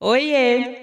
我也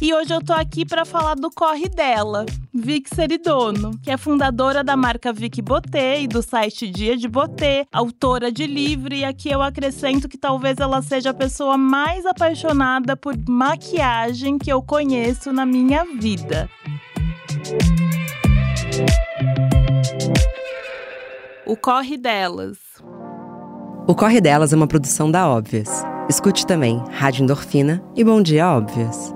E hoje eu tô aqui para falar do corre dela, Vic Seridono, que é fundadora da marca Vic Botê e do site Dia de Botê, autora de livro e aqui eu acrescento que talvez ela seja a pessoa mais apaixonada por maquiagem que eu conheço na minha vida. O Corre Delas. O Corre Delas é uma produção da Óbvias. Escute também Rádio Endorfina e Bom Dia Óbvias.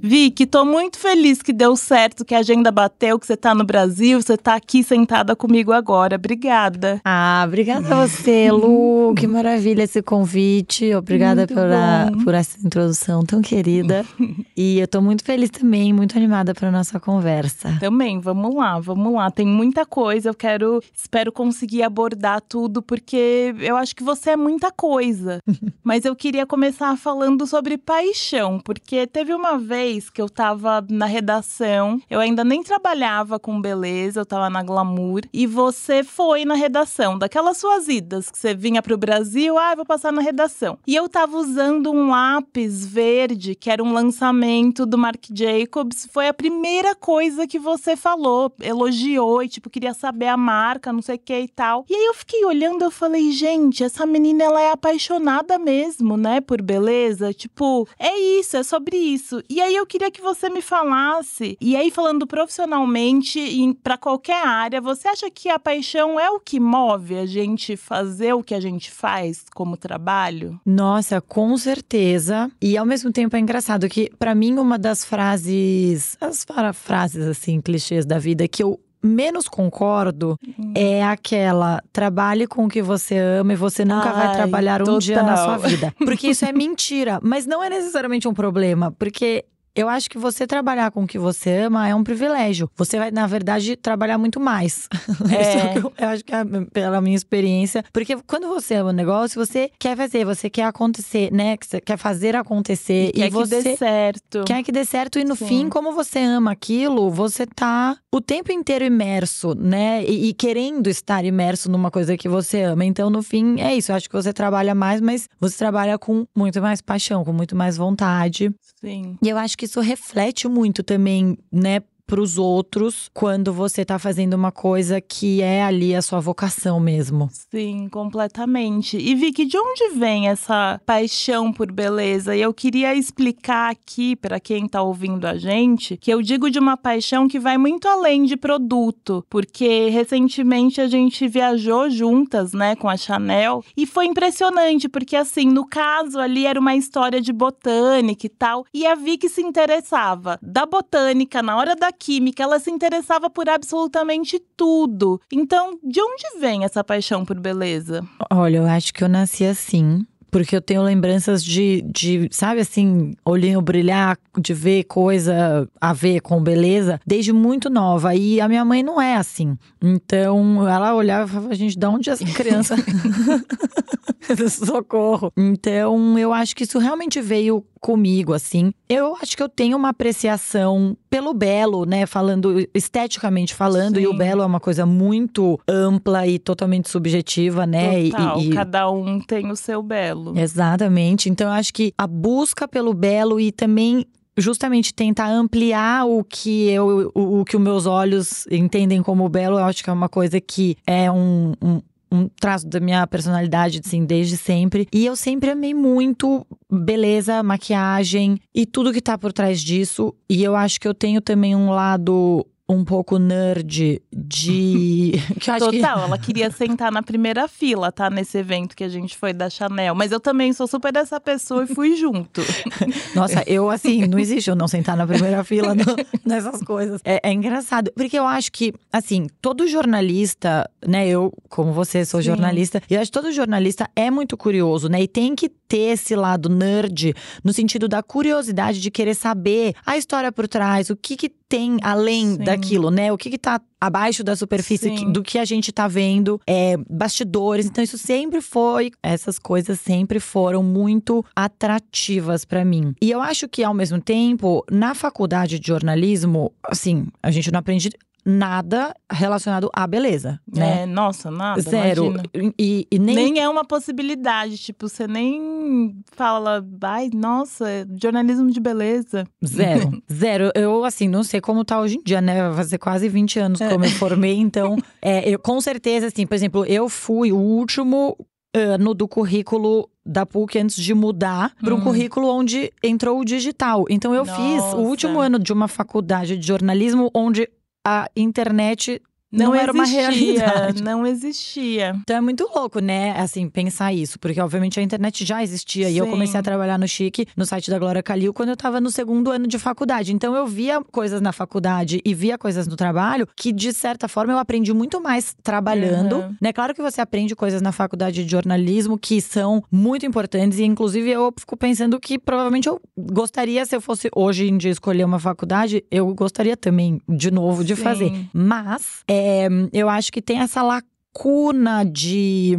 Vicky, tô muito feliz que deu certo, que a agenda bateu, que você tá no Brasil, você tá aqui sentada comigo agora. Obrigada. Ah, obrigada a você, Lu. que maravilha esse convite. Obrigada pela, por essa introdução tão querida. e eu tô muito feliz também, muito animada para nossa conversa. Também, vamos lá, vamos lá. Tem muita coisa, eu quero, espero conseguir abordar tudo, porque eu acho que você é muita coisa. Mas eu queria começar falando sobre paixão, porque teve uma vez vez que eu tava na redação, eu ainda nem trabalhava com beleza, eu tava na Glamour, e você foi na redação, daquelas suas idas, que você vinha pro Brasil, ah, vou passar na redação. E eu tava usando um lápis verde, que era um lançamento do Marc Jacobs, foi a primeira coisa que você falou, elogiou e, tipo, queria saber a marca, não sei o que e tal. E aí eu fiquei olhando, eu falei, gente, essa menina, ela é apaixonada mesmo, né, por beleza, tipo, é isso, é sobre isso. E aí eu eu queria que você me falasse, e aí falando profissionalmente para qualquer área, você acha que a paixão é o que move a gente fazer o que a gente faz como trabalho? Nossa, com certeza. E ao mesmo tempo é engraçado que para mim uma das frases, as frases assim clichês da vida que eu menos concordo uhum. é aquela trabalhe com o que você ama e você nunca Ai, vai trabalhar um total. dia na sua vida. Porque isso é mentira, mas não é necessariamente um problema, porque eu acho que você trabalhar com o que você ama é um privilégio. Você vai, na verdade, trabalhar muito mais. É. eu, eu, acho que é pela minha experiência. Porque quando você ama um negócio, você quer fazer, você quer acontecer, né? Quer fazer acontecer. E, e quer você que dê certo. Quer que dê certo. E no Sim. fim, como você ama aquilo, você tá o tempo inteiro imerso, né? E, e, querendo estar imerso numa coisa que você ama. Então, no fim, é isso. Eu acho que você trabalha mais, mas você trabalha com muito mais paixão, com muito mais vontade. Sim. E eu acho que isso reflete muito também, né, para os outros quando você está fazendo uma coisa que é ali a sua vocação mesmo. Sim, completamente. E Vicky, de onde vem essa paixão por beleza? E eu queria explicar aqui para quem está ouvindo a gente que eu digo de uma paixão que vai muito além de produto, porque recentemente a gente viajou juntas, né, com a Chanel, e foi impressionante, porque assim, no caso ali era uma história de botânica e tal, e a Vicky se interessava da botânica na hora da química, ela se interessava por absolutamente tudo. Então, de onde vem essa paixão por beleza? Olha, eu acho que eu nasci assim. Porque eu tenho lembranças de, de, sabe assim, olhinho brilhar, de ver coisa a ver com beleza, desde muito nova. E a minha mãe não é assim. Então, ela olhava e falava, gente, de onde essa criança? Socorro. Então, eu acho que isso realmente veio comigo, assim. Eu acho que eu tenho uma apreciação pelo belo, né? Falando, esteticamente falando, Sim. e o belo é uma coisa muito ampla e totalmente subjetiva, né? Total, e, e... cada um tem o seu belo. Exatamente. Então, eu acho que a busca pelo belo e também justamente tentar ampliar o que eu, o, o que os meus olhos entendem como belo, eu acho que é uma coisa que é um, um um traço da minha personalidade, assim, desde sempre. E eu sempre amei muito beleza, maquiagem e tudo que tá por trás disso. E eu acho que eu tenho também um lado um pouco nerd de. que Total, que... ela queria sentar na primeira fila, tá? Nesse evento que a gente foi da Chanel. Mas eu também sou super dessa pessoa e fui junto. Nossa, eu assim, não existe eu não sentar na primeira fila no, nessas coisas. É, é, engraçado, porque eu acho que, assim, todo jornalista, né? Eu, como você, sou Sim. jornalista, e eu acho que todo jornalista é muito curioso, né? E tem que ter esse lado nerd, no sentido da curiosidade de querer saber a história por trás, o que, que tem além Sim. daquilo, né? O que, que tá abaixo da superfície do que a gente tá vendo, é, bastidores. Então, isso sempre foi, essas coisas sempre foram muito atrativas para mim. E eu acho que, ao mesmo tempo, na faculdade de jornalismo, assim, a gente não aprende nada relacionado à beleza, né? É, nossa, nada. Zero. E, e, nem... nem é uma possibilidade. Tipo, você nem fala, ai, nossa, jornalismo de beleza. Zero. Zero. Eu, assim, não sei como tá hoje em dia, né? Vai fazer quase 20 anos é. como eu formei, então, é, eu, com certeza, assim, por exemplo, eu fui o último ano do currículo da PUC antes de mudar para um hum. currículo onde entrou o digital. Então eu Nossa. fiz o último ano de uma faculdade de jornalismo onde a internet não, não era uma realidade. Não existia. Então é muito louco, né? Assim, pensar isso. Porque, obviamente, a internet já existia. Sim. E eu comecei a trabalhar no Chique, no site da Glória Calil, quando eu tava no segundo ano de faculdade. Então eu via coisas na faculdade e via coisas no trabalho que, de certa forma, eu aprendi muito mais trabalhando. Uhum. Né? Claro que você aprende coisas na faculdade de jornalismo que são muito importantes. E, inclusive, eu fico pensando que provavelmente eu gostaria, se eu fosse hoje em dia escolher uma faculdade, eu gostaria também, de novo, de Sim. fazer. Mas. É, é, eu acho que tem essa lacuna de.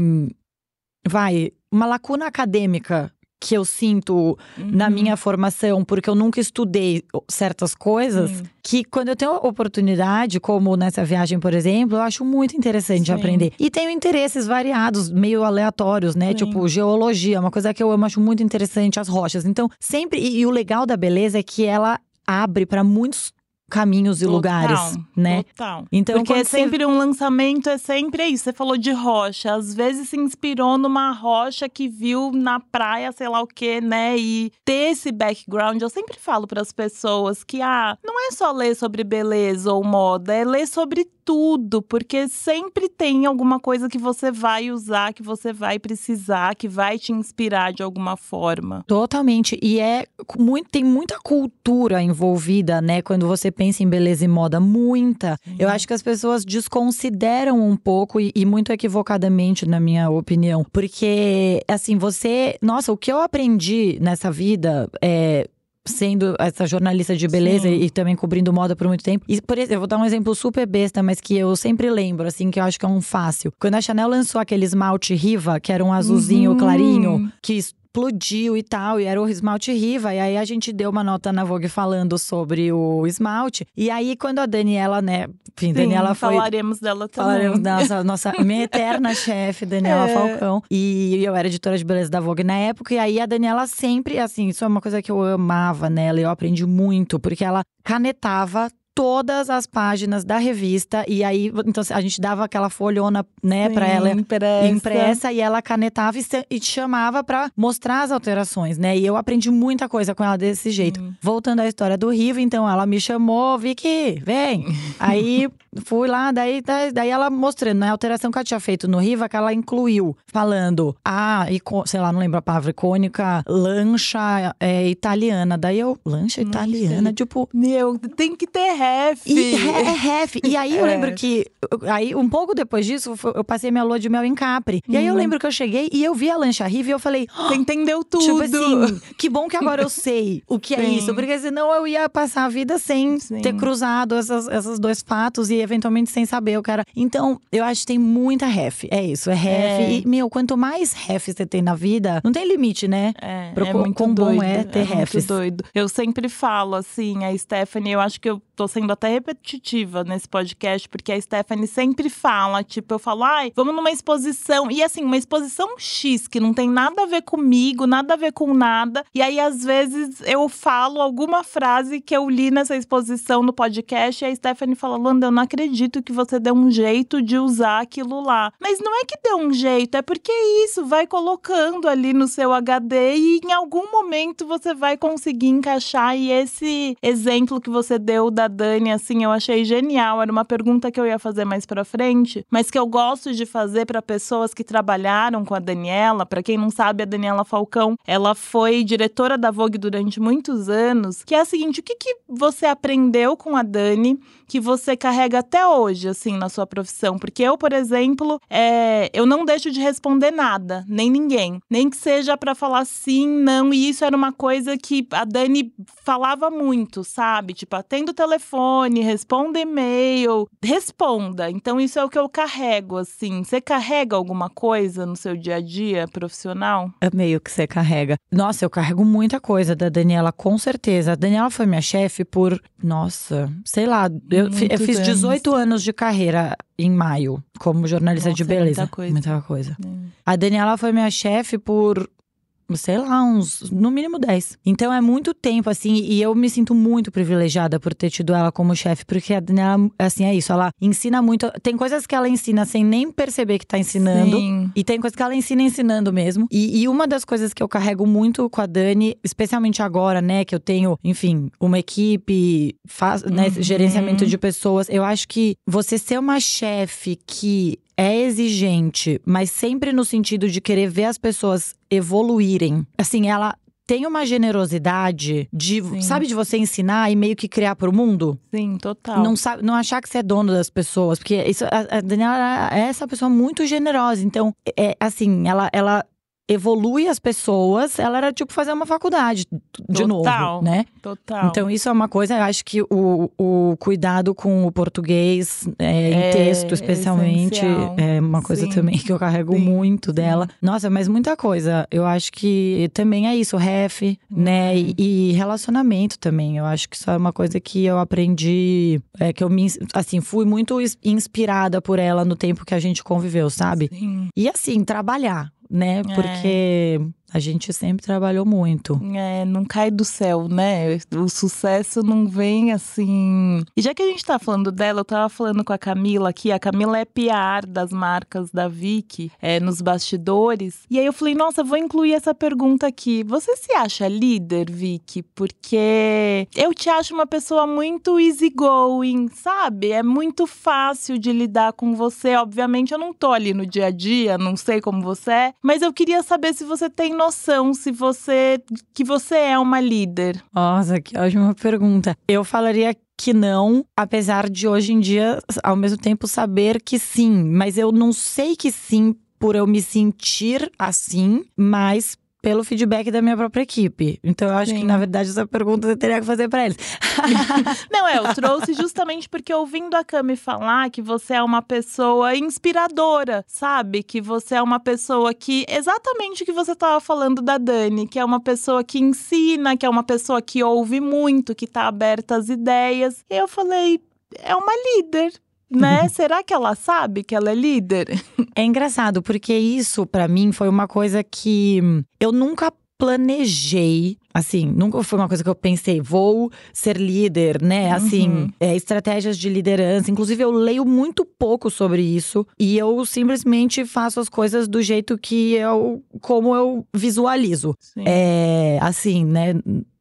Vai, uma lacuna acadêmica que eu sinto uhum. na minha formação, porque eu nunca estudei certas coisas, uhum. que quando eu tenho oportunidade, como nessa viagem, por exemplo, eu acho muito interessante Sim. aprender. E tenho interesses variados, meio aleatórios, né? Sim. Tipo, geologia, uma coisa que eu amo, acho muito interessante, as rochas. Então, sempre. E, e o legal da beleza é que ela abre para muitos caminhos e total, lugares, né? Total. Então, Porque é sempre um lançamento, é sempre isso. Você falou de rocha. Às vezes se inspirou numa rocha que viu na praia, sei lá o quê, né? E ter esse background. Eu sempre falo para as pessoas que, ah, não é só ler sobre beleza ou moda, é ler sobre tudo, porque sempre tem alguma coisa que você vai usar, que você vai precisar, que vai te inspirar de alguma forma. Totalmente. E é muito, tem muita cultura envolvida, né? Quando você pensa em beleza e moda, muita. Uhum. Eu acho que as pessoas desconsideram um pouco e, e muito equivocadamente, na minha opinião. Porque, assim, você. Nossa, o que eu aprendi nessa vida é sendo essa jornalista de beleza Sim. e também cobrindo moda por muito tempo. E, por exemplo, eu vou dar um exemplo super besta, mas que eu sempre lembro, assim, que eu acho que é um fácil. Quando a Chanel lançou aquele esmalte Riva, que era um azulzinho uhum. clarinho, que explodiu e tal, e era o esmalte Riva. E aí a gente deu uma nota na Vogue falando sobre o esmalte. E aí, quando a Daniela, né, enfim, Sim, Daniela foi. Falaremos dela também. Falaremos da nossa, nossa minha eterna chefe, Daniela é. Falcão. E eu era editora de beleza da Vogue na época. E aí a Daniela sempre, assim, isso é uma coisa que eu amava nela, eu aprendi muito, porque ela canetava todas as páginas da revista e aí então a gente dava aquela folhona, né, para ela impressa. impressa e ela canetava e, e chamava para mostrar as alterações, né? E eu aprendi muita coisa com ela desse jeito. Hum. Voltando à história do Riva, então ela me chamou, Vicky, vem. aí fui lá, daí, daí ela mostrando, né, a alteração que ela tinha feito no Riva, que ela incluiu, falando, ah, sei lá, não lembro a palavra, icônica, lancha é, italiana. Daí eu, lancha italiana, tipo. Meu, tem que ter ref. E, é ref. E aí eu é. lembro que, aí um pouco depois disso, eu passei minha lua de mel em Capri. E aí eu uhum. lembro que eu cheguei e eu vi a lancha Riva e eu falei. Você entendeu tudo. Tipo assim, que bom que agora eu sei o que é Sim. é isso. Porque senão eu ia passar a vida sem Sim. ter cruzado essas, esses dois fatos e eventualmente sem saber o cara. Então, eu acho que tem muita ref. É isso, é ref. É. E, meu, quanto mais ref você tem na vida, não tem limite, né? É, Pro, é muito quão doido, bom é ter é refs. Muito doido. Eu sempre falo assim, a Stephanie, eu acho que eu tô sendo até repetitiva nesse podcast, porque a Stephanie sempre fala, tipo, eu falo, ai, vamos numa exposição. E assim, uma exposição X, que não tem nada a ver comigo, nada a ver com nada. E aí, às vezes, eu falo alguma frase que eu li nessa exposição no podcast, e a Stephanie fala, Landa, eu não acredito que você deu um jeito de usar aquilo lá. Mas não é que deu um jeito, é porque é isso, vai colocando ali no seu HD e em algum momento você vai conseguir encaixar. E esse exemplo que você deu da da Dani, assim, eu achei genial. Era uma pergunta que eu ia fazer mais pra frente, mas que eu gosto de fazer para pessoas que trabalharam com a Daniela. Para quem não sabe, a Daniela Falcão, ela foi diretora da Vogue durante muitos anos. Que é a seguinte: o que, que você aprendeu com a Dani que você carrega até hoje, assim, na sua profissão? Porque eu, por exemplo, é, eu não deixo de responder nada, nem ninguém. Nem que seja para falar sim, não. E isso era uma coisa que a Dani falava muito, sabe? Tipo, atenda o telefone, responda e-mail, responda. Então, isso é o que eu carrego, assim. Você carrega alguma coisa no seu dia a dia profissional? É meio que você carrega. Nossa, eu carrego muita coisa da Daniela, com certeza. A Daniela foi minha chefe por, nossa, sei lá, eu, eu fiz 18 anos. anos de carreira em maio, como jornalista Nossa, de beleza. muita coisa. Muita coisa. É. A Daniela foi minha chefe por sei lá, uns no mínimo 10. Então é muito tempo, assim, e eu me sinto muito privilegiada por ter tido ela como chefe, porque a Daniela, assim, é isso, ela ensina muito. Tem coisas que ela ensina sem nem perceber que tá ensinando. Sim. E tem coisas que ela ensina ensinando mesmo. E, e, uma das coisas que eu carrego muito com a Dani, especialmente agora, né, que eu tenho, enfim, uma equipe, faz, né, uhum. gerenciamento de pessoas, eu acho que você ser uma chefe que é exigente, mas sempre no sentido de querer ver as pessoas evoluírem. Assim, ela tem uma generosidade de, Sim. sabe, de você ensinar e meio que criar pro mundo? Sim, total. Não, sabe, não achar que você é dono das pessoas, porque isso, a, a Daniela é essa pessoa muito generosa. Então, é assim, ela, ela evolui as pessoas, ela era tipo fazer uma faculdade de Total. novo, né? Total. Então isso é uma coisa, eu acho que o, o cuidado com o português é, em é, texto, especialmente, é, uma coisa Sim. também que eu carrego Sim. muito dela. Nossa, mas muita coisa. Eu acho que também é isso, ref, hum. né? E, e, relacionamento também. Eu acho que isso é uma coisa que eu aprendi, é que eu me, assim, fui muito inspirada por ela no tempo que a gente conviveu, sabe? Sim. E assim, trabalhar né? É. A gente sempre trabalhou muito. É, não cai do céu, né? O sucesso não vem assim. E já que a gente tá falando dela, eu tava falando com a Camila aqui. A Camila é PR das marcas da Vicky, é, nos bastidores. E aí eu falei, nossa, vou incluir essa pergunta aqui. Você se acha líder, Vicky? Porque eu te acho uma pessoa muito easygoing, sabe? É muito fácil de lidar com você. Obviamente, eu não tô ali no dia a dia, não sei como você é. Mas eu queria saber se você tem noção se você que você é uma líder? Nossa, que ótima pergunta. Eu falaria que não, apesar de hoje em dia, ao mesmo tempo, saber que sim. Mas eu não sei que sim por eu me sentir assim, mas pelo feedback da minha própria equipe. Então eu acho Sim. que, na verdade, essa pergunta eu teria que fazer para eles. Não, é, eu trouxe justamente porque ouvindo a Cami falar que você é uma pessoa inspiradora, sabe? Que você é uma pessoa que, exatamente o que você estava falando da Dani, que é uma pessoa que ensina, que é uma pessoa que ouve muito, que está aberta às ideias. E eu falei, é uma líder né? Será que ela sabe que ela é líder? É engraçado, porque isso para mim foi uma coisa que eu nunca planejei, assim, nunca foi uma coisa que eu pensei, vou ser líder, né? Assim, uhum. é, estratégias de liderança. Inclusive, eu leio muito pouco sobre isso e eu simplesmente faço as coisas do jeito que eu, como eu visualizo. Sim. É, assim, né?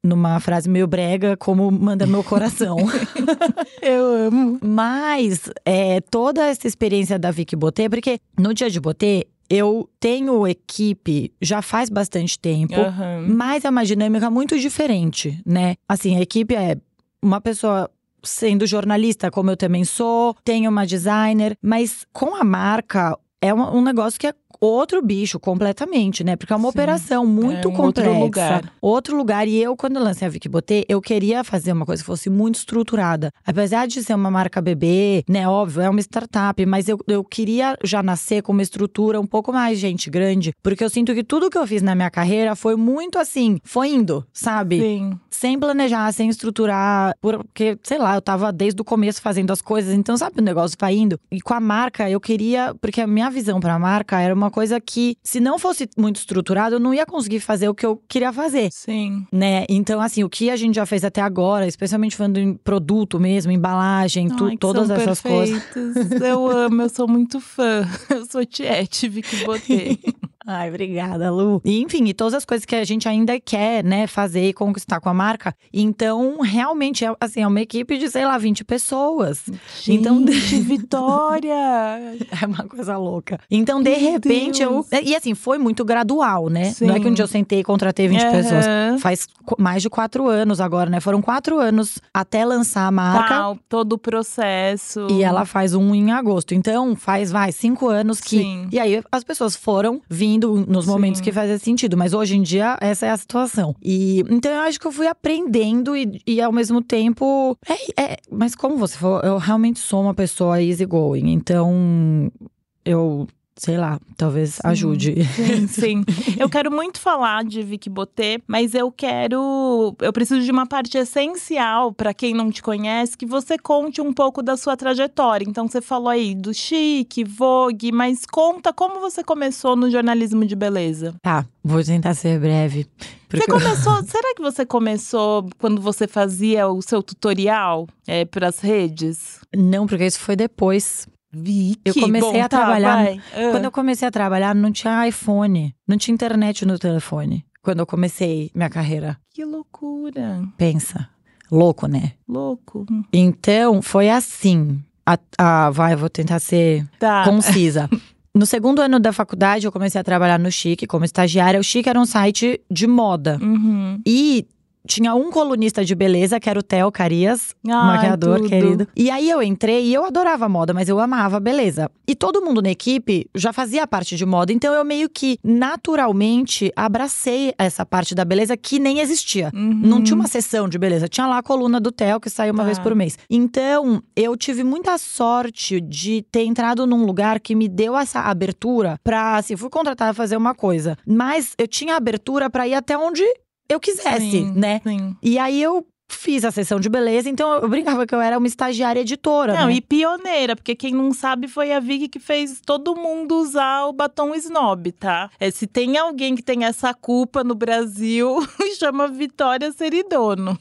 numa frase meio brega, como manda meu coração. eu amo. Mas é, toda essa experiência da Vicky Botê, porque no dia de Botê, eu tenho equipe já faz bastante tempo, uhum. mas é uma dinâmica muito diferente, né? Assim, a equipe é uma pessoa sendo jornalista, como eu também sou, tenho uma designer, mas com a marca é um, negócio que é outro bicho completamente, né? Porque é uma Sim. operação muito é um complexa. Outro lugar. Outro lugar. E eu, quando lancei a Vicky Botê, eu queria fazer uma coisa que fosse muito estruturada. Apesar de ser uma marca bebê, né? Óbvio, é uma startup, mas eu, eu queria já nascer com uma estrutura um pouco mais gente grande. Porque eu sinto que tudo que eu fiz na minha carreira foi muito assim, foi indo, sabe? Sim. Sem planejar, sem estruturar. Porque, sei lá, eu tava desde o começo fazendo as coisas. Então, sabe, o negócio vai indo. E com a marca, eu queria. Porque a minha visão pra marca era uma uma coisa que, se não fosse muito estruturado, eu não ia conseguir fazer o que eu queria fazer. Sim. Né? Então, assim, o que a gente já fez até agora, especialmente falando em produto mesmo, embalagem, tu, Ai, todas essas perfeitos. coisas. Eu amo, eu sou muito fã. Eu sou Tiete, Vicky Botei. Ai, obrigada, Lu. E, enfim, e todas as coisas que a gente ainda quer, né, fazer e conquistar com a marca. Então, realmente, é, assim, é uma equipe de, sei lá, 20 pessoas. Gente, então, Vitória! é uma coisa louca. Então, de Meu repente, Deus. eu. E assim, foi muito gradual, né? Sim. Não é que um dia eu sentei e contratei 20 uhum. pessoas. Faz mais de quatro anos agora, né? Foram quatro anos até lançar a marca. Tá, todo o processo. E ela faz um em agosto. Então, faz, vai, cinco anos que. Sim. E aí, as pessoas foram vindo nos momentos Sim. que fazia sentido. Mas hoje em dia, essa é a situação. E então eu acho que eu fui aprendendo e, e ao mesmo tempo. É, é, mas como você falou, eu realmente sou uma pessoa easygoing. Então eu sei lá, talvez sim, ajude. Sim, sim. eu quero muito falar de Vicky Botê, mas eu quero. Eu preciso de uma parte essencial para quem não te conhece, que você conte um pouco da sua trajetória. Então, você falou aí do Chique, Vogue, mas conta como você começou no jornalismo de beleza. Tá, vou tentar ser breve. Você começou. será que você começou quando você fazia o seu tutorial é, para as redes? Não, porque isso foi depois. Vicky, eu comecei bom, a tá, trabalhar. Tá, Quando eu comecei a trabalhar, não tinha iPhone, não tinha internet no telefone. Quando eu comecei minha carreira. Que loucura. Pensa. Louco, né? Louco. Então, foi assim. A, a, vai, vou tentar ser tá. concisa. No segundo ano da faculdade, eu comecei a trabalhar no Chique como estagiária. O Chique era um site de moda. Uhum. E tinha um colunista de beleza, que era o Theo Carias, Ai, maquiador tudo. querido. E aí eu entrei e eu adorava moda, mas eu amava beleza. E todo mundo na equipe já fazia parte de moda, então eu meio que naturalmente abracei essa parte da beleza que nem existia. Uhum. Não tinha uma sessão de beleza, tinha lá a coluna do Theo que saía uma tá. vez por mês. Então, eu tive muita sorte de ter entrado num lugar que me deu essa abertura pra, assim, fui contratada a fazer uma coisa, mas eu tinha abertura para ir até onde eu quisesse, sim, né? Sim. E aí eu fiz a sessão de beleza, então eu brincava que eu era uma estagiária editora. Não, né? e pioneira, porque quem não sabe foi a Vicky que fez todo mundo usar o batom snob, tá? É, se tem alguém que tem essa culpa no Brasil, chama Vitória Seridono.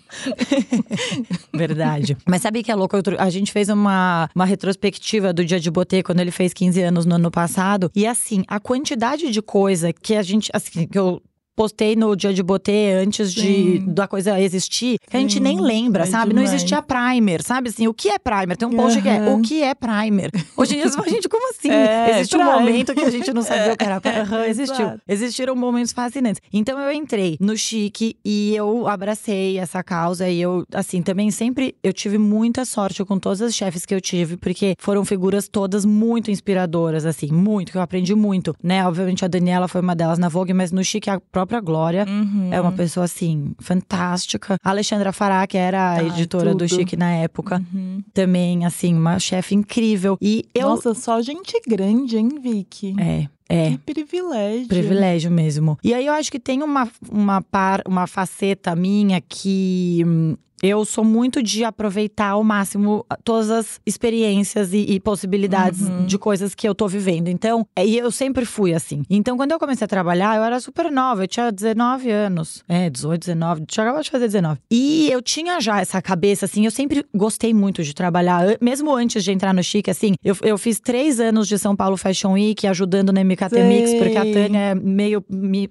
Verdade. Mas sabe que é louco? A gente fez uma, uma retrospectiva do Dia de Botê quando ele fez 15 anos no ano passado. E assim, a quantidade de coisa que a gente. Assim, que eu postei no dia de botê antes de da coisa existir, que a gente nem lembra, é sabe? Demais. Não existia primer, sabe? Assim, o que é primer? Tem um post uhum. que é o que é primer. Hoje em dia, a gente, como assim? É, Existe um momento que a gente não sabia o que era. Uhum, existiu. Existiram momentos fascinantes. Então eu entrei no chique e eu abracei essa causa e eu, assim, também sempre eu tive muita sorte com todas as chefes que eu tive, porque foram figuras todas muito inspiradoras, assim, muito, que eu aprendi muito, né? Obviamente a Daniela foi uma delas na Vogue, mas no chique a própria própria Glória. Uhum. É uma pessoa, assim, fantástica. A Alexandra Fará, que era a editora tudo. do Chique na época. Uhum. Também, assim, uma chefe incrível. E eu. Nossa, só gente grande, hein, Vicky? É. É. Que privilégio. Privilégio mesmo. E aí eu acho que tem uma, uma, par, uma faceta minha que hum, eu sou muito de aproveitar ao máximo todas as experiências e, e possibilidades uhum. de coisas que eu tô vivendo. Então, é, e eu sempre fui assim. Então, quando eu comecei a trabalhar, eu era super nova, eu tinha 19 anos. É, 18, 19, chegava de fazer 19. E eu tinha já essa cabeça, assim, eu sempre gostei muito de trabalhar, mesmo antes de entrar no Chique, assim, eu, eu fiz três anos de São Paulo Fashion Week, ajudando na MKT Sei. Mix, porque a Tânia é meio.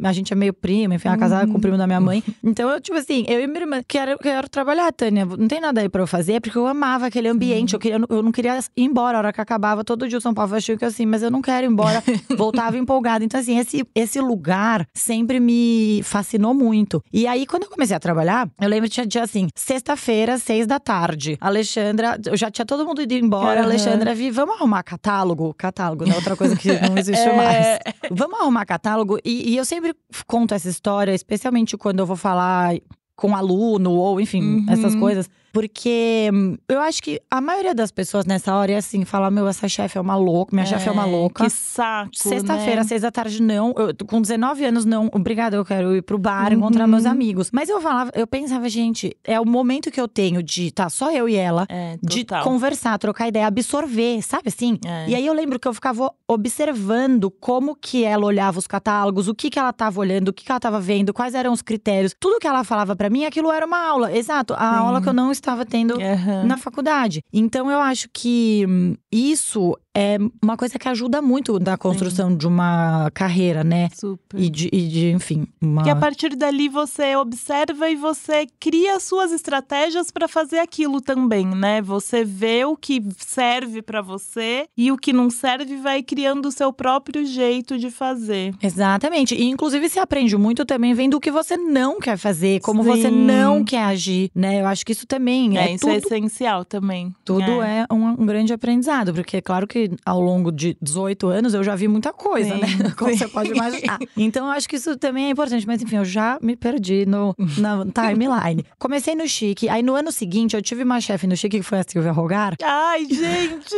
a gente é meio prima, enfim, a casada com o primo da minha mãe. Então, eu, tipo assim, eu e minha irmã quero, quero trabalhar ah, Tânia, não tem nada aí pra eu fazer, porque eu amava aquele ambiente. Eu, queria, eu não queria ir embora. A hora que acabava, todo dia o São Paulo achei que assim, mas eu não quero ir embora. Voltava empolgada. Então, assim, esse, esse lugar sempre me fascinou muito. E aí, quando eu comecei a trabalhar, eu lembro que tinha assim, sexta-feira, seis da tarde. Alexandra, eu já tinha todo mundo ido embora. Uhum. Alexandra, vi, vamos arrumar catálogo? Catálogo, né? Outra coisa que não existe é... mais. Vamos arrumar catálogo? E, e eu sempre conto essa história, especialmente quando eu vou falar com aluno, ou enfim, uhum. essas coisas. Porque hum, eu acho que a maioria das pessoas nessa hora é assim, fala: meu, essa chefe é uma louca, minha é, chefe é uma louca. Que saco. Sexta-feira, né? seis da tarde, não. Eu, com 19 anos, não. Obrigada, eu quero ir pro bar, uhum. encontrar meus amigos. Mas eu falava, eu pensava, gente, é o momento que eu tenho de tá só eu e ela, é, de conversar, trocar ideia, absorver, sabe assim? É. E aí eu lembro que eu ficava observando como que ela olhava os catálogos, o que que ela tava olhando, o que que ela tava vendo, quais eram os critérios. Tudo que ela falava para mim, aquilo era uma aula. Exato, a Sim. aula que eu não estava tendo uhum. na faculdade. Então eu acho que hum, isso é uma coisa que ajuda muito na construção de uma carreira, né? Super. E de, e de, enfim, uma. E a partir dali você observa e você cria suas estratégias para fazer aquilo também, né? Você vê o que serve para você e o que não serve vai criando o seu próprio jeito de fazer. Exatamente. E inclusive se aprende muito também vendo o que você não quer fazer, como Sim. você não quer agir, né? Eu acho que isso também É, é, isso tudo é essencial também. Tudo é, um, um grande aprendizado, porque é claro que ao longo de 18 anos eu já vi muita coisa, Sim, né? Como sim. você pode imaginar. Então eu acho que isso também é importante, mas enfim, eu já me perdi no, na timeline. Comecei no Chique, aí no ano seguinte eu tive uma chefe no Chique que foi a Silvia Rogar, Ai, gente!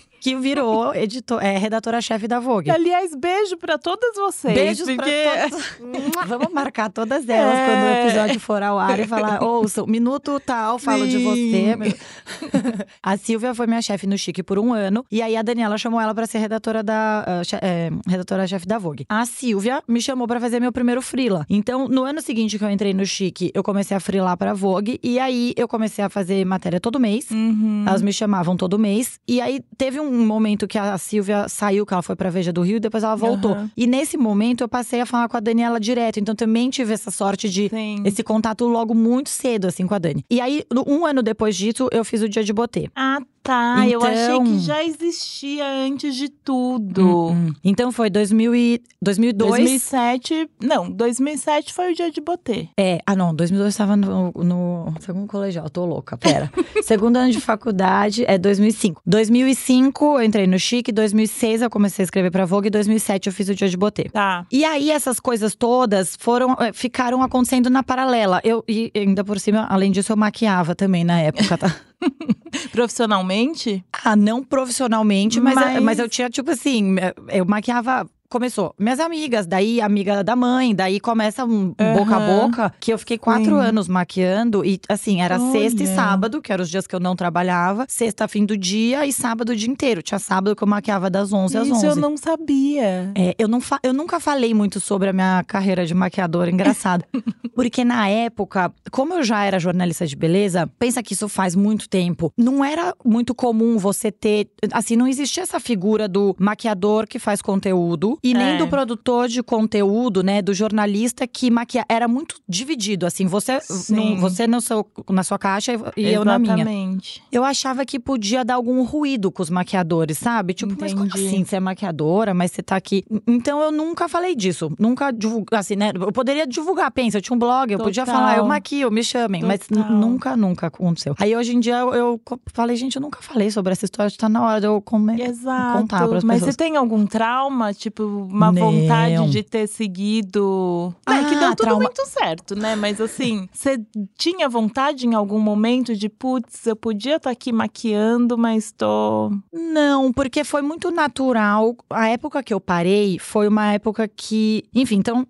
que virou editor, é, redatora-chefe da Vogue. Aliás, beijo pra todas vocês. Beijos pra porque... todas. Vamos marcar todas elas É. quando o episódio for ao ar e falar: ouça, minuto tal, falo de você. A Silvia foi minha chefe no Chique por um ano. E aí a Daniela chamou ela pra ser redatora da che- é, redatora-chefe da Vogue. A Silvia me chamou pra fazer meu primeiro freela. Então, no ano seguinte que eu entrei no Chique, eu comecei a freelar pra Vogue. E aí eu comecei a fazer matéria todo mês. Uhum. Elas me chamavam todo mês. E aí teve um momento que a Silvia saiu, que ela foi pra Veja do Rio, e depois ela voltou. Aham. E nesse momento eu passei a falar com a Daniela direto. Então também tive essa sorte de Sim. esse contato logo muito cedo, assim, com a Dani. E aí, um ano depois disso, eu fiz o dia de botê. Ah, tá. Eu achei Então- que já existia antes de tudo. Hum. Então foi 2000 e, 2002. 2007. Não, 2007 foi o dia de botê. É, ah não, 2002 eu estava no, no segundo colegial, tô louca, pera. segundo ano de faculdade é 2005. 2005 eu entrei no Chique, 2006 eu comecei a escrever pra Vogue, 2007 eu fiz o dia de botê. Tá. E aí, essas coisas todas foram, eh, ficaram acontecendo na paralela. Eu, e ainda por cima, além disso, eu maquiava também na época, tá? Profissionalmente? ah, não profissionalmente, mas, Mas- mas... eu tinha, tipo assim, eu maquiava. Começou minhas amigas, daí amiga da mãe, daí começa um Aham. boca a boca, que eu fiquei quatro Sim. anos maquiando. E assim, era sexta e Olha. sábado, que eram os dias que eu não trabalhava, sexta, fim do dia e sábado o dia inteiro. Tinha sábado que eu maquiava das 11 às Isso 11. eu não sabia. É, eu, não eu nunca falei muito sobre a minha carreira de maquiadora, engraçado. Porque na época, como eu já era jornalista de beleza, pensa que isso faz muito tempo. Não era muito comum você ter. Assim, não existia essa figura do maquiador que faz conteúdo e nem É. do produtor de conteúdo, né? Do jornalista que maquia. Era muito dividido, assim. Você, Sim. no, você no seu, na sua caixa e eu na minha. Exatamente. Eu achava que podia dar algum ruído com os maquiadores, sabe? Tipo, mas como Entendi. assim? Você é maquiadora, mas você tá aqui. Então eu nunca falei disso. Nunca divulgar, assim, né? Eu poderia divulgar, pensa, eu tinha um blog, eu podia Total. falar, eu maquio, me chamem. Mas Total. nunca, nunca aconteceu. Aí hoje em dia eu, eu falei, gente, eu nunca falei sobre essa história, tá na hora de eu comer. Exato. contar pras Mas pessoas. você tem algum trauma? Tipo, uma Não. vontade de ter seguido. é que Ah, deu tudo trauma. muito certo, né? Mas assim, você tinha vontade em algum momento de, putz, eu podia estar aqui maquiando, mas tô. Não, porque foi muito natural. A época que eu parei foi uma época que. Enfim, então.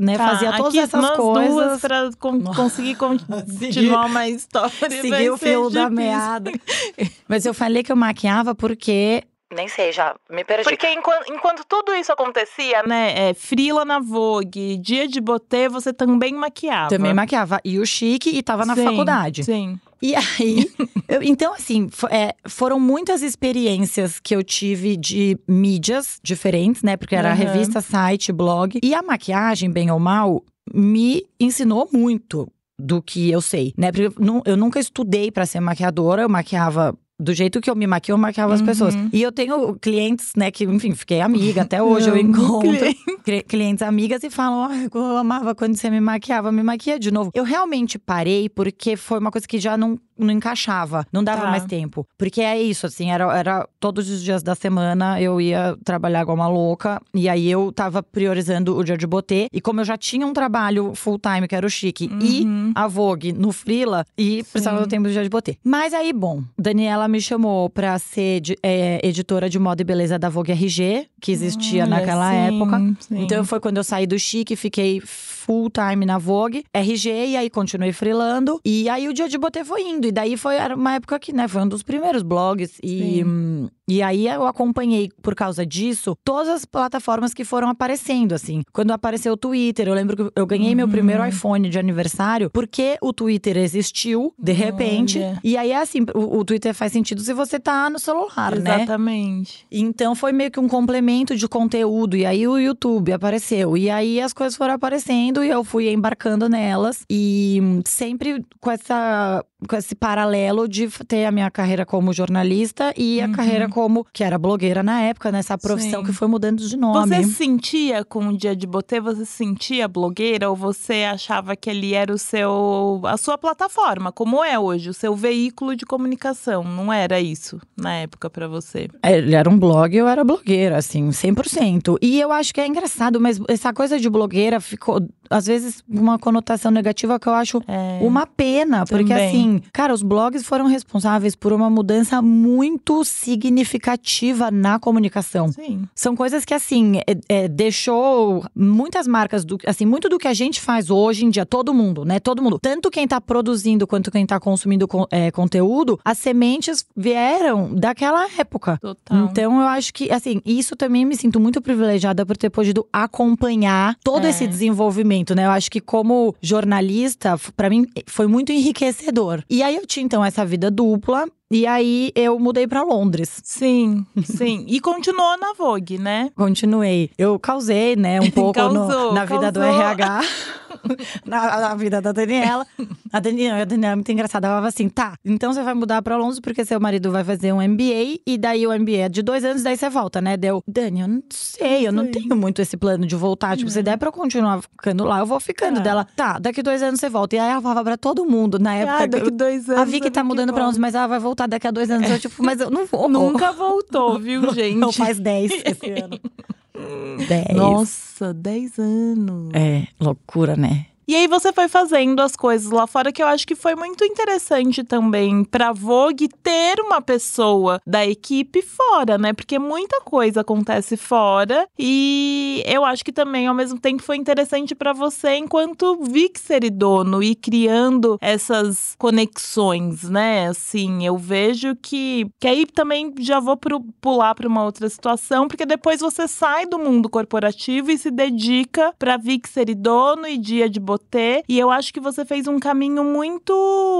né, Tá, fazia todas aqui essas nós coisas. pra con- conseguir continuar uma história. Seguir o fio da difícil. meada. Mas eu falei que eu maquiava porque. Nem sei, já me perdi. Porque enquanto, enquanto tudo isso acontecia, né? É, frila na Vogue, dia de botê, você também maquiava. Também maquiava. E o chique e tava na Sim, faculdade. Sim. E aí, eu- então assim, é, foram muitas experiências que eu tive de mídias diferentes, né? Porque era Aham. revista, site, blog. E a maquiagem, bem ou mal, me ensinou muito do que eu sei, né? Porque eu, eu nunca estudei pra ser maquiadora, eu maquiava. Do jeito que eu me maquio, eu maquiava as Uhum. pessoas. E eu tenho clientes, né, que, enfim, fiquei amiga. Até hoje eu encontro cliente. cli- clientes amigas e falam: "Ai, eu amava quando você me maquiava, me maquia de novo. Eu realmente parei porque foi uma coisa que já não, não encaixava, não dava Tá. mais tempo. Porque é isso, assim, era, era todos os dias da semana eu ia trabalhar igual uma louca. E aí eu tava priorizando o dia de botê. E como eu já tinha um trabalho full time, que era o chique, e Uhum. a Vogue no Freela e precisava Sim. do tempo do dia de botê. Mas aí, bom, Daniela me chamou pra ser de- é, editora de moda e beleza da Vogue RG, que existia Olha, naquela sim, época. sim. Então foi quando eu saí do Chique, fiquei full time na Vogue, RG, e aí continuei freelando. E aí o dia de botê foi indo. E daí foi era uma época que, né, foi um dos primeiros blogs. E, Sim. E aí eu acompanhei, por causa disso, todas as plataformas que foram aparecendo, assim. Quando apareceu o Twitter, eu lembro que eu ganhei uhum. meu primeiro iPhone de aniversário porque o Twitter existiu, de repente. Olha. E aí, assim, o, o, Twitter faz sentido se você tá no celular, Exatamente. né? Exatamente. Então foi meio que um complemento de conteúdo. E aí o YouTube apareceu. E aí as coisas foram aparecendo e eu fui embarcando nelas. E sempre com essa esse paralelo de ter a minha carreira como jornalista e a uhum. carreira como que era blogueira na época, nessa profissão Sim. que foi mudando de nome. Você sentia com o dia de botê, você sentia blogueira ou você achava que ali era o seu a sua plataforma, como é hoje, o seu veículo de comunicação? Não era isso na época para você? É, ele era um blog, eu era blogueira, assim, 100%. E eu acho que é engraçado, mas essa coisa de blogueira ficou às vezes uma conotação negativa que eu acho é, uma pena, porque também. assim, cara, os blogs foram responsáveis por uma mudança muito significativa na comunicação. Sim. São coisas que assim é, é, deixou muitas marcas do, assim, muito do que a gente faz hoje em dia, todo mundo, né? Todo mundo, tanto quem tá produzindo quanto quem tá consumindo é, conteúdo, as sementes vieram daquela época. Total. Então eu acho que assim, isso também me sinto muito privilegiada por ter podido acompanhar todo é. esse desenvolvimento né? Eu acho que como jornalista, para mim foi muito enriquecedor. E aí eu tinha então essa vida dupla e aí eu mudei para Londres. Sim, sim. E continuou na Vogue, né? Continuei. Eu causei, né, um pouco causou, no, na vida causou. do RH. na, na, vida da Daniela. A Daniela, a Daniela é muito engraçada. Ela falava assim: tá, então você vai mudar pra Londres porque seu marido vai fazer um MBA e daí o MBA é de dois anos, daí você volta, né? Deu, Dani, eu não sei, eu não tenho muito esse plano de voltar. Tipo, se der pra eu continuar ficando lá, eu vou ficando é. dela. Tá, daqui dois anos você volta. E aí ela falava pra todo mundo na época. Ah, daqui dois anos. A Vicky tá mudando pra Londres, mas ela vai voltar voltar daqui a dois anos. Eu, tipo, mas eu não vou. Nunca voltou, viu, gente? Não, faz dez esse ano. Dez. Nossa, dez anos. É, loucura, né? E aí você foi fazendo as coisas lá fora que eu acho que foi muito interessante também para Vogue ter uma pessoa da equipe fora, né? Porque muita coisa acontece fora e eu acho que também ao mesmo tempo foi interessante para você enquanto Vixer e dono e criando essas conexões, né? Assim, eu vejo que que aí também já vou pro, pular para uma outra situação, porque depois você sai do mundo corporativo e se dedica para Vixer e dono e dia de Botê. E eu acho que você fez um caminho muito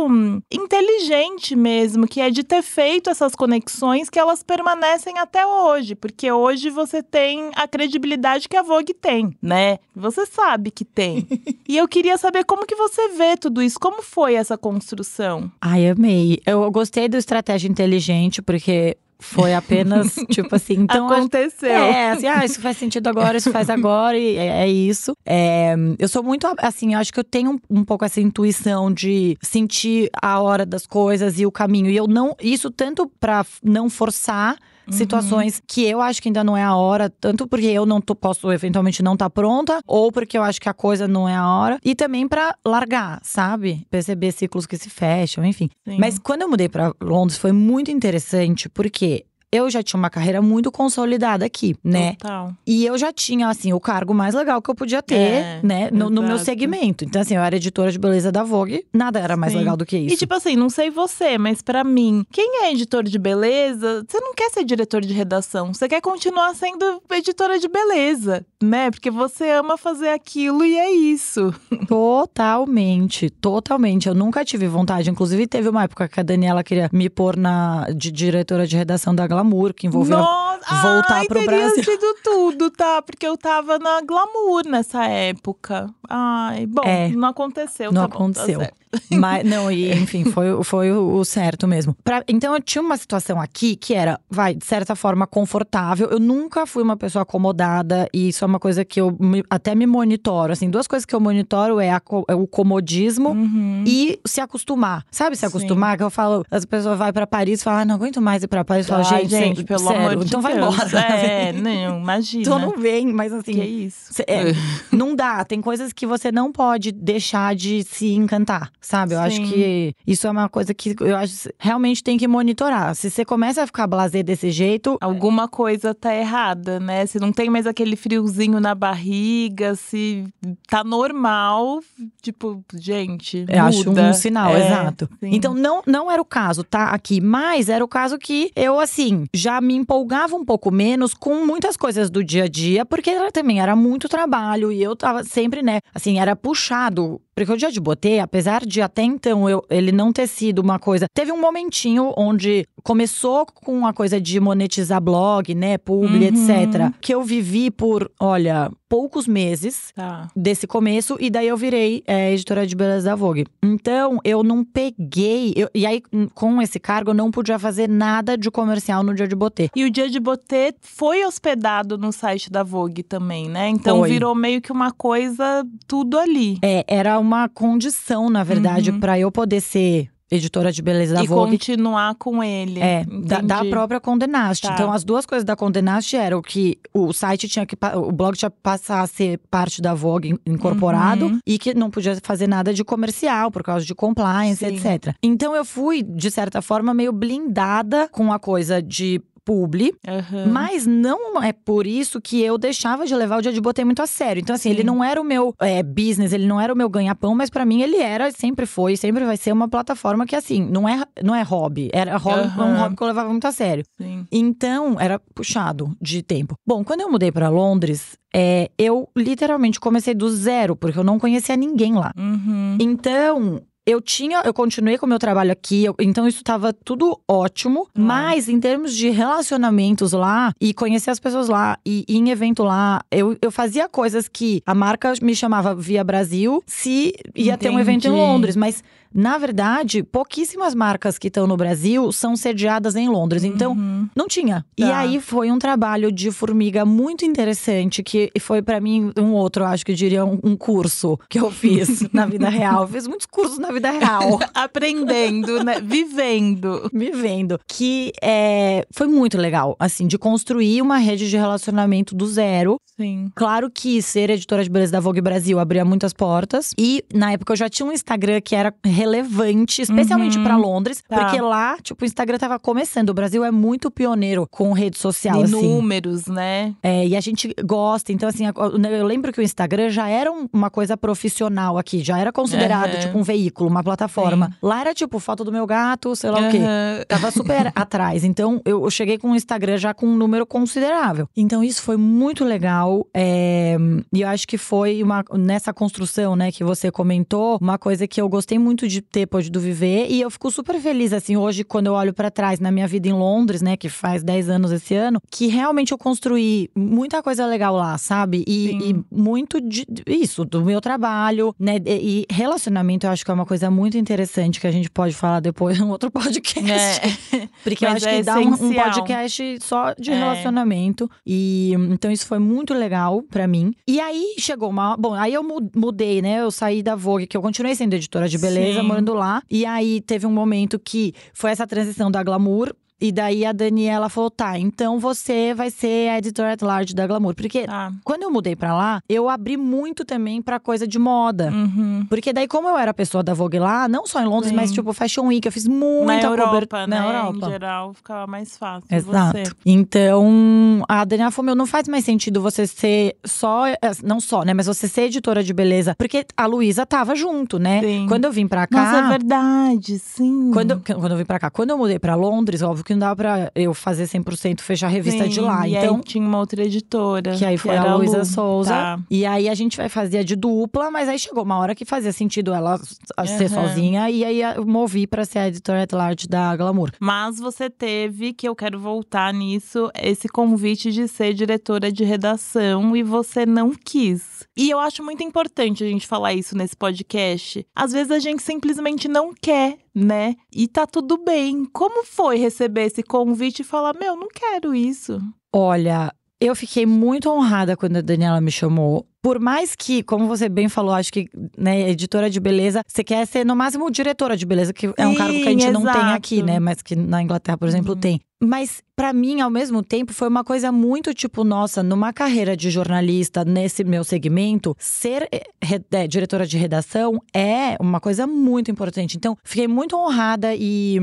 hum, inteligente mesmo, que é de ter feito essas conexões que elas permanecem até hoje, porque hoje você tem a credibilidade que a Vogue tem, né? Você sabe que tem. e eu queria saber como que você vê tudo isso, como foi essa construção? Ai, amei. Eu gostei do estratégia inteligente, porque foi apenas, tipo assim, então. Aconteceu. É, assim, ah, isso faz sentido agora, isso faz agora, e é, é isso. É, eu sou muito, assim, acho que eu tenho um, um, pouco essa intuição de sentir a hora das coisas e o caminho. E eu não. Isso tanto pra não forçar Uhum. situações que eu acho que ainda não é a hora, tanto porque eu não tô, posso eventualmente não estar tá pronta, ou porque eu acho que a coisa não é a hora, e também para largar, sabe? Perceber ciclos que se fecham, enfim. Sim. Mas quando eu mudei para Londres foi muito interessante, porque eu já tinha uma carreira muito consolidada aqui, né? Total. E eu já tinha, assim, o cargo mais legal que eu podia ter, é, né? No, no, meu segmento. Então, assim, eu era editora de beleza da Vogue, nada era mais Sim. legal do que isso. E, tipo assim, não sei você, mas para mim, quem é editor de beleza, você não quer ser diretor de redação. Você quer continuar sendo editora de beleza, né? Porque você ama fazer aquilo e é isso. Totalmente, totalmente. Eu nunca tive vontade. Inclusive, teve uma época que a Daniela queria me pôr na de diretora de redação da Glamour, que envolveu Nossa, voltar ai, pro teria Brasil. sido tudo, tá? Porque eu tava na Glamour nessa época. Ai, bom, é, não aconteceu. Não tá aconteceu. Bom, tá Mas, não, e enfim, foi, foi o certo mesmo. Pra, então eu tinha uma situação aqui que era, vai, de certa forma, confortável. Eu nunca fui uma pessoa acomodada, e isso é uma coisa que eu me, até me monitoro. Assim, duas coisas que eu monitoro é, a, é o comodismo uhum. e se acostumar. Sabe se acostumar? Sim. Que eu falo, as pessoas vão para Paris e falam, ah, não aguento mais ir pra Paris. Eu falo, gente, gente, pelo sério, amor de então Deus. vai embora. É, não, imagina. Então não vem, mas assim. Que é isso? Cê, é, não dá. Tem coisas que você não pode deixar de se encantar sabe? Eu Sim. acho que isso é uma coisa que eu acho realmente tem que monitorar. Se você começa a ficar blasé desse jeito, alguma coisa tá errada, né? Se não tem mais aquele friozinho na barriga, se tá normal, tipo, gente, Eu acho muda. um sinal, É, exato. sim. Então não, não era o caso, tá? Aqui, mas era o caso que eu, assim, já me empolgava um pouco menos com muitas coisas do dia a dia, porque era, também era muito trabalho e eu tava sempre, né, assim, era puxado. Porque o dia de botê, apesar de até então eu, ele não ter sido uma coisa. Teve um momentinho onde começou com a coisa de monetizar blog, né, publi, Uhum. etc. Que eu vivi por, olha, poucos meses Tá. desse começo e daí eu virei é, editora de beleza da Vogue. Então eu não peguei eu- e aí hum, com esse cargo eu não podia fazer nada de comercial no dia de botê. E o Dia de Botê foi hospedado no site da Vogue também, né? Então Foi. virou meio que uma coisa tudo ali. É, era uma condição na verdade Uhum. pra eu poder ser editora de beleza da e Vogue. continuar com ele. É, da, da própria Condenast. Tá. Então, as duas coisas da Condenast eram que o site tinha que. O blog tinha que passar a ser parte da Vogue in- incorporado Uhum. e que não podia fazer nada de comercial por causa de compliance, Sim. etc. Então, eu fui, de certa forma, meio blindada com a coisa de publi, Aham. mas não é por isso que eu deixava de levar o dia de botei muito a sério. Então, assim, Sim. ele não era o meu é, business, ele não era o meu ganha-pão, mas pra mim ele era, sempre foi, sempre vai ser uma plataforma que, assim, não é, não é hobby. Era hobby, um Aham. hobby que eu levava muito a sério. Sim. Então, era puxado de tempo. Bom, quando eu mudei pra Londres, é, eu literalmente comecei do zero, porque eu não conhecia ninguém lá. Uhum. Então, eu tinha, eu continuei com o meu trabalho aqui, eu- então isso tava tudo ótimo, mas em termos de relacionamentos lá e conhecer as pessoas lá e ir em evento lá, eu, eu fazia coisas que a marca me chamava via Brasil se ia ter um evento em Entendi. Londres, mas na verdade, pouquíssimas marcas que estão no Brasil são sediadas em Londres, então Uhum. não tinha. E Tá. aí foi um trabalho de formiga muito interessante, que foi pra mim um outro, acho que eu diria, um, um curso que eu fiz na vida real. Eu fiz muitos cursos na vida real. Aprendendo, né? Vivendo. Me vendo. Que é, foi muito legal, assim, de construir uma rede de relacionamento do zero. Sim. Claro que ser editora de beleza da Vogue Brasil abria muitas portas. E na época eu já tinha um Instagram que era relevante, especialmente Uhum. pra Londres, Tá. porque lá, tipo, o Instagram tava começando. O Brasil é muito pioneiro com rede social, E assim. números, né? É, e a gente gosta. Então, assim, a- eu lembro que o Instagram já era um- uma coisa profissional aqui, já era considerado, Aham. tipo, um veículo, uma plataforma. Lá era, tipo, foto do meu gato, sei lá o quê. Tava super atrás. Então, eu cheguei com o Instagram já com um número considerável. Então, isso foi muito legal. É, E eu acho que foi uma. Nessa construção, né, que você comentou, uma coisa que eu gostei muito de ter podido viver. E eu fico super feliz, assim, hoje, quando eu olho pra trás na minha vida em Londres, né, que faz 10 anos esse ano, que realmente eu construí muita coisa legal lá, sabe? E, e muito de isso, do meu trabalho, né? E, e relacionamento, eu acho que é uma coisa muito interessante que a gente pode falar depois em outro podcast. É. Porque eu acho é que dá um, um essencial. podcast só de É. relacionamento. E então isso foi muito legal pra mim. E aí chegou uma. Bom, aí eu mu- mudei, né? Eu saí da Vogue, que eu continuei sendo editora de beleza, Sim. morando lá. E aí teve um momento que foi essa transição da Glamour. E daí a Daniela falou: tá, então você vai ser a editora at large da Glamour. Porque Tá. quando eu mudei pra lá, eu abri muito também pra coisa de moda. Uhum. Porque daí, como eu era pessoa da Vogue lá, não só em Londres, Sim. mas tipo Fashion Week, eu fiz muita Na Europa, cobertura né? na Europa. Em geral, ficava mais fácil. Exato. Você. Então, a Daniela falou: meu, não faz mais sentido você ser só. eh, Não só, né? Mas você ser editora de beleza. Porque a Luísa tava junto, né? Sim. Quando eu vim pra cá. Nossa, é verdade, sim. Quando, quando eu vim pra cá, quando eu mudei pra Londres, óbvio que não dava pra eu fazer 100% fechar a revista Sim, de lá. E então, tinha uma outra editora. que aí foi era a Luísa Lu. Souza. Tá. E aí a gente vai fazer de dupla, mas aí chegou uma hora que fazia sentido ela ser Aham. sozinha. E aí eu movi pra ser a editora at large da Glamour. Mas você teve, que eu quero voltar nisso, esse convite de ser diretora de redação e você não quis. E eu acho muito importante a gente falar isso nesse podcast. Às vezes a gente simplesmente não quer, né? E tá tudo bem. Como foi receber esse convite e falar: Meu, não quero isso? Olha, eu fiquei muito honrada quando a Daniela me chamou. Por mais que, como você bem falou, acho que, né, editora de beleza, você quer ser no máximo diretora de beleza, que é um cargo que a gente não tem exato. aqui, né? Mas que na Inglaterra, por exemplo, Uhum. tem. Mas pra mim, ao mesmo tempo, foi uma coisa muito tipo, nossa, numa carreira de jornalista nesse meu segmento, ser eh, eh, diretora de redação é uma coisa muito importante. Então, fiquei muito honrada e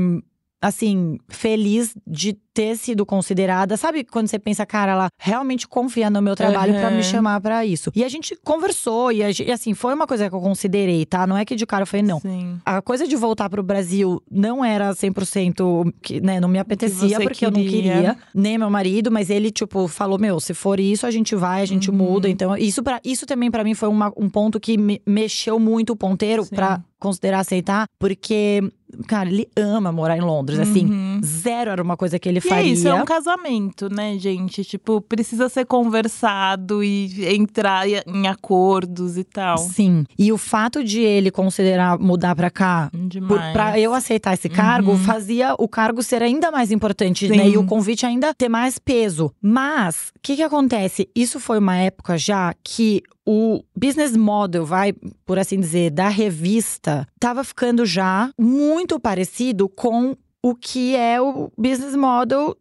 assim, feliz de ter sido considerada. Sabe quando você pensa, cara, ela realmente confia no meu trabalho uhum. para me chamar para isso. E a gente conversou e, a, e, assim, foi uma coisa que eu considerei, tá? Não é que de cara eu falei, não. Sim. A coisa de voltar pro Brasil não era 100% que, né, não me apetecia porque queria. eu não queria, nem meu marido, mas ele tipo falou, meu, se for isso, a gente vai, a gente uhum. muda. Então, isso para isso também para mim foi uma, um ponto que me mexeu muito o ponteiro para considerar aceitar, porque Cara, ele ama morar em Londres, assim. uhum. assim. Zero era uma coisa que ele e faria. É isso, é um casamento, né, gente? Tipo, precisa ser conversado e entrar em acordos e tal. Sim. E o fato de ele considerar mudar pra cá, por, pra eu aceitar esse cargo, uhum. fazia o cargo ser ainda mais importante, Sim. né? E o convite ainda ter mais peso. Mas, o que que acontece? Isso foi uma época já que o business model, vai por assim dizer, da revista, estava ficando já muito parecido com o que é o business model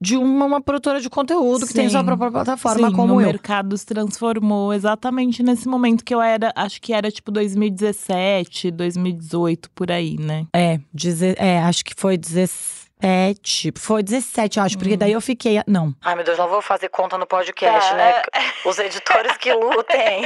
de uma, uma produtora de conteúdo Sim. que tem sua própria plataforma Sim, como o eu. O mercado se transformou exatamente nesse momento que eu era, acho que era tipo 2017, 2018 por aí, né? É, dizer, é acho que foi 17 17. Foi 17, eu acho, porque hum. daí eu fiquei. Não. Ai, meu Deus, não vou fazer conta no podcast, tá. né? Os editores que lutem.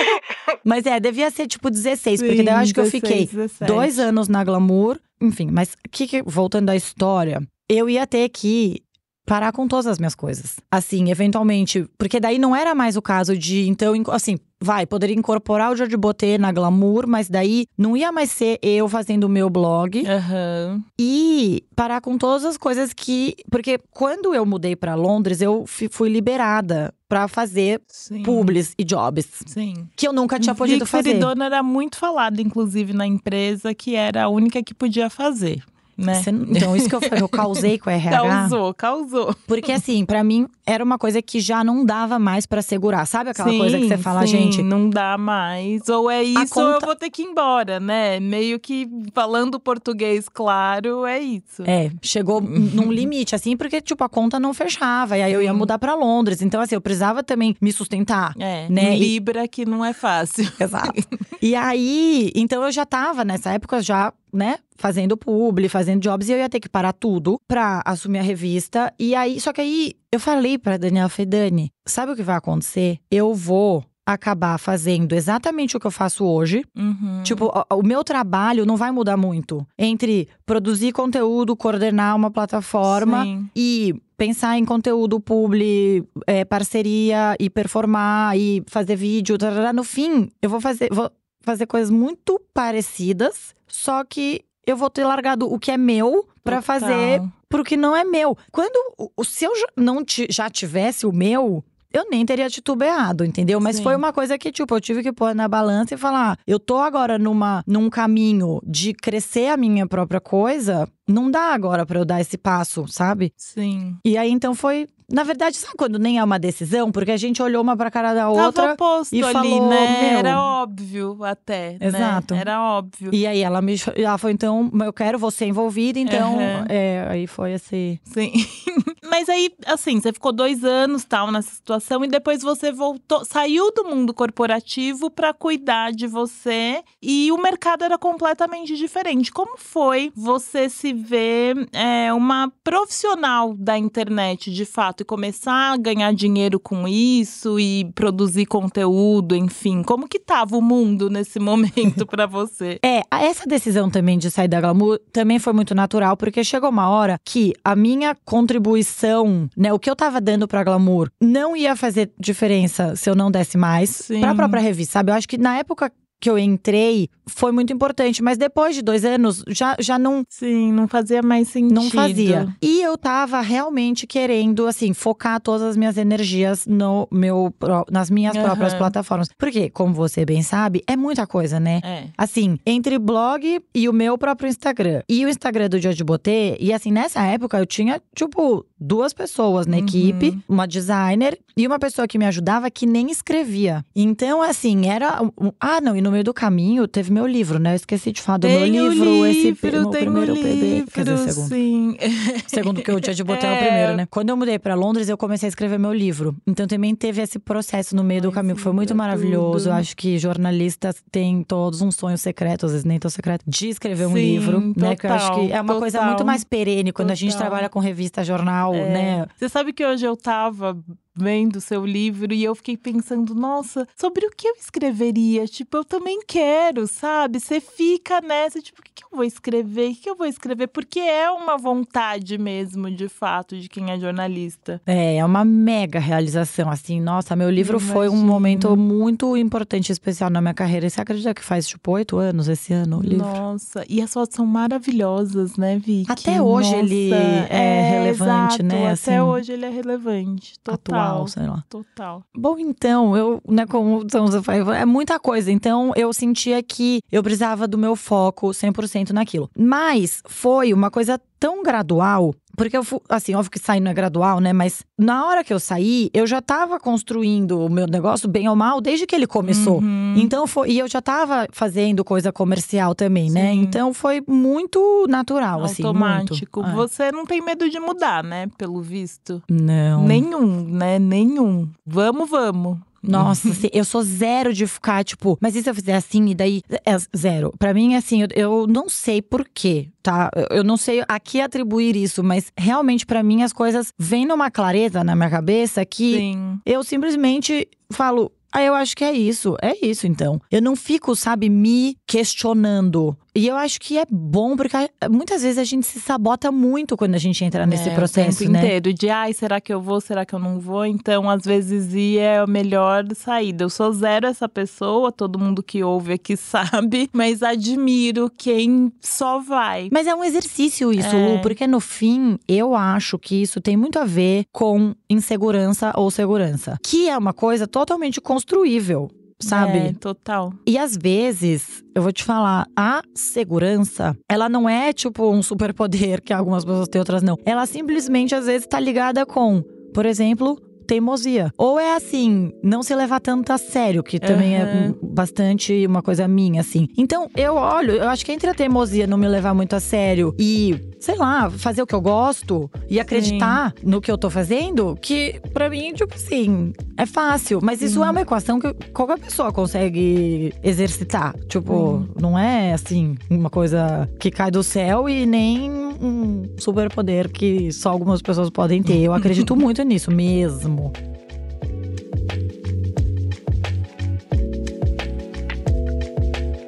mas é, devia ser tipo 16, Sim, porque daí eu acho 16, que eu fiquei 17. dois anos na Glamour. Enfim, mas que, que, voltando à história, eu ia ter que parar com todas as minhas coisas. Assim, eventualmente. Porque daí não era mais o caso de, então, assim, vai, poderia incorporar o Jorge Botê na Glamour, mas daí não ia mais ser eu fazendo o meu blog. Uhum. E parar com todas as coisas que. Porque quando eu mudei para Londres, eu fui liberada para fazer Sim. publis e jobs. Sim. Que eu nunca tinha podido fazer. Feridona era muito falado, inclusive, na empresa, que era a única que podia fazer né? Você, então, isso que eu, eu causei com o RH. causou, causou. Porque assim, para mim era uma coisa que já não dava mais para segurar. Sabe aquela sim, coisa que você fala, sim, gente? Não dá mais. Ou é isso conta... ou eu vou ter que ir embora, né? Meio que falando português claro, é isso. É, chegou num limite, assim, porque, tipo, a conta não fechava. E aí eu ia mudar para Londres. Então, assim, eu precisava também me sustentar. É, né? Libra que não é fácil. Exato. e aí, então eu já tava nessa época já né, fazendo publi, fazendo jobs, e eu ia ter que parar tudo pra assumir a revista. E aí, só que aí eu falei pra Daniela Fedani: sabe o que vai acontecer? Eu vou acabar fazendo exatamente o que eu faço hoje. Uhum. Tipo, o, o, meu trabalho não vai mudar muito entre produzir conteúdo, coordenar uma plataforma Sim. e pensar em conteúdo publi, é, parceria e performar e fazer vídeo. Tarará. No fim, eu vou fazer, vou fazer coisas muito parecidas, só que eu vou ter largado o que é meu para fazer pro que não é meu. Quando se eu não já tivesse o meu, eu nem teria titubeado, entendeu? Mas Sim. foi uma coisa que, tipo, eu tive que pôr na balança e falar: ah, eu tô agora numa, num caminho de crescer a minha própria coisa, não dá agora para eu dar esse passo, sabe? Sim. E aí então foi na verdade, sabe quando nem é uma decisão? Porque a gente olhou uma pra cara da outra Tava posto e ali, falou, né? Era óbvio até, né? Exato. Né? Era óbvio. E aí ela me ela foi então, eu quero você envolvida, então uhum. é, aí foi assim. Sim. Mas aí, assim, você ficou dois anos tal nessa situação e depois você voltou, saiu do mundo corporativo para cuidar de você e o mercado era completamente diferente. Como foi você se ver é, uma profissional da internet, de fato? e começar a ganhar dinheiro com isso e produzir conteúdo, enfim, como que tava o mundo nesse momento para você? É, essa decisão também de sair da Glamour também foi muito natural, porque chegou uma hora que a minha contribuição, né, o que eu tava dando pra Glamour, não ia fazer diferença se eu não desse mais Sim. pra própria revista, sabe? Eu acho que na época que eu entrei foi muito importante, mas depois de dois anos já, já não. Sim, não fazia mais sentido. Não fazia. E eu tava realmente querendo, assim, focar todas as minhas energias no meu, nas minhas uhum. próprias plataformas. Porque, como você bem sabe, é muita coisa, né? É. Assim, entre blog e o meu próprio Instagram. E o Instagram do Jorge Botê, e assim, nessa época eu tinha, tipo, duas pessoas na Uhum. equipe, uma designer e uma pessoa que me ajudava que nem escrevia. Então, assim, era. um- Ah, não, e no meio do caminho teve meu livro, né? Eu esqueci de falar do meu Tem o livro, esse livro, meu primeiro o PB. Quer dizer, livro, segundo. Sim. Segundo que eu tinha de botar É. o primeiro, né? Quando eu mudei pra Londres, eu comecei a escrever meu livro. Então também teve esse processo no meio do Ai, caminho, que foi muito maravilhoso. tudo. Eu acho que jornalistas têm todos um sonho secreto, às vezes nem tão secreto, de escrever um Sim, livro, né? Que eu acho que total, é uma coisa muito total. mais perene quando a gente Total. trabalha com revista, jornal, É. né? Você sabe que hoje eu tava vendo seu livro e eu fiquei pensando, nossa, sobre o que eu escreveria? Tipo, eu também quero, sabe? Você fica nessa, tipo, o que, que eu vou escrever? O que, que eu vou escrever? Porque é uma vontade mesmo, de fato, de quem é jornalista. É, é uma mega realização, assim. Nossa, meu livro foi um momento muito importante, especial na minha carreira. E você acredita que faz, tipo, oito anos esse ano o livro? Nossa, e as fotos são maravilhosas, né, Vicky? Até hoje Nossa, ele é relevante, né, Até assim, hoje ele é relevante. Total. Atual, sei lá. Total. Bom, então, eu, né, como você falou, é muita coisa. Então, eu sentia que eu precisava do meu foco 100% naquilo. Mas foi uma coisa tão gradual. Porque eu fui, assim, óbvio que sair não é gradual, né? Mas na hora que eu saí, eu já tava construindo o meu negócio, bem ou mal, desde que ele começou. Uhum. Então foi. E eu já tava fazendo coisa comercial também, né? Sim. Então foi muito natural, assim. Automático. Muito. É. Você não tem medo de mudar, né? Pelo visto. Não. Nenhum, né? Nenhum. Vamos, vamos. Nossa, assim, eu sou zero de ficar, tipo, mas e se eu fizer assim e daí? É zero. Pra mim, assim, eu, eu não sei por quê, tá? Eu- Eu não sei a que atribuir isso, mas realmente pra mim as coisas vêm numa clareza na minha cabeça que Sim. eu simplesmente falo. Ah, eu acho que é isso. É isso, então. Eu não fico, sabe, me questionando. E eu acho que é bom, porque muitas vezes a gente se sabota muito quando a gente entra nesse É, processo, o tempo né? inteiro de, ai, será que eu vou, será que eu não vou? Então, às vezes, ir é a melhor saída. Eu sou zero essa pessoa, todo mundo que ouve aqui sabe, mas admiro quem só vai. Mas é um exercício isso, É. Lu, porque no fim, eu acho que isso tem muito a ver com insegurança ou segurança. Que é uma coisa totalmente construível, sabe? É, total. E às vezes, eu vou te falar, a segurança, ela não é tipo um superpoder que algumas pessoas têm, outras não. Ela simplesmente, às vezes, tá ligada com, por exemplo. Teimosia. Ou é assim, não se levar tanto a sério, que também é Aham. hum, bastante uma coisa minha, assim. Então, eu olho, eu acho que entre a teimosia não me levar muito a sério e, sei lá, fazer o que eu gosto e acreditar no que eu tô fazendo, que pra mim, tipo assim, é fácil. Mas isso é uma equação que qualquer pessoa consegue exercitar. Tipo, não é assim, uma coisa que cai do céu e nem um superpoder que só algumas pessoas podem ter. Eu acredito muito nisso mesmo.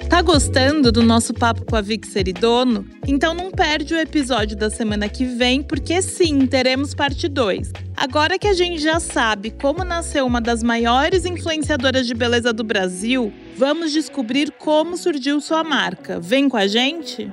Tá gostando do nosso papo com a Vic Seridono? Então não perde o episódio da semana que vem, porque sim, teremos parte 2. Agora que a gente já sabe como nasceu uma das maiores influenciadoras de beleza do Brasil, vamos descobrir como surgiu sua marca. Vem com a gente?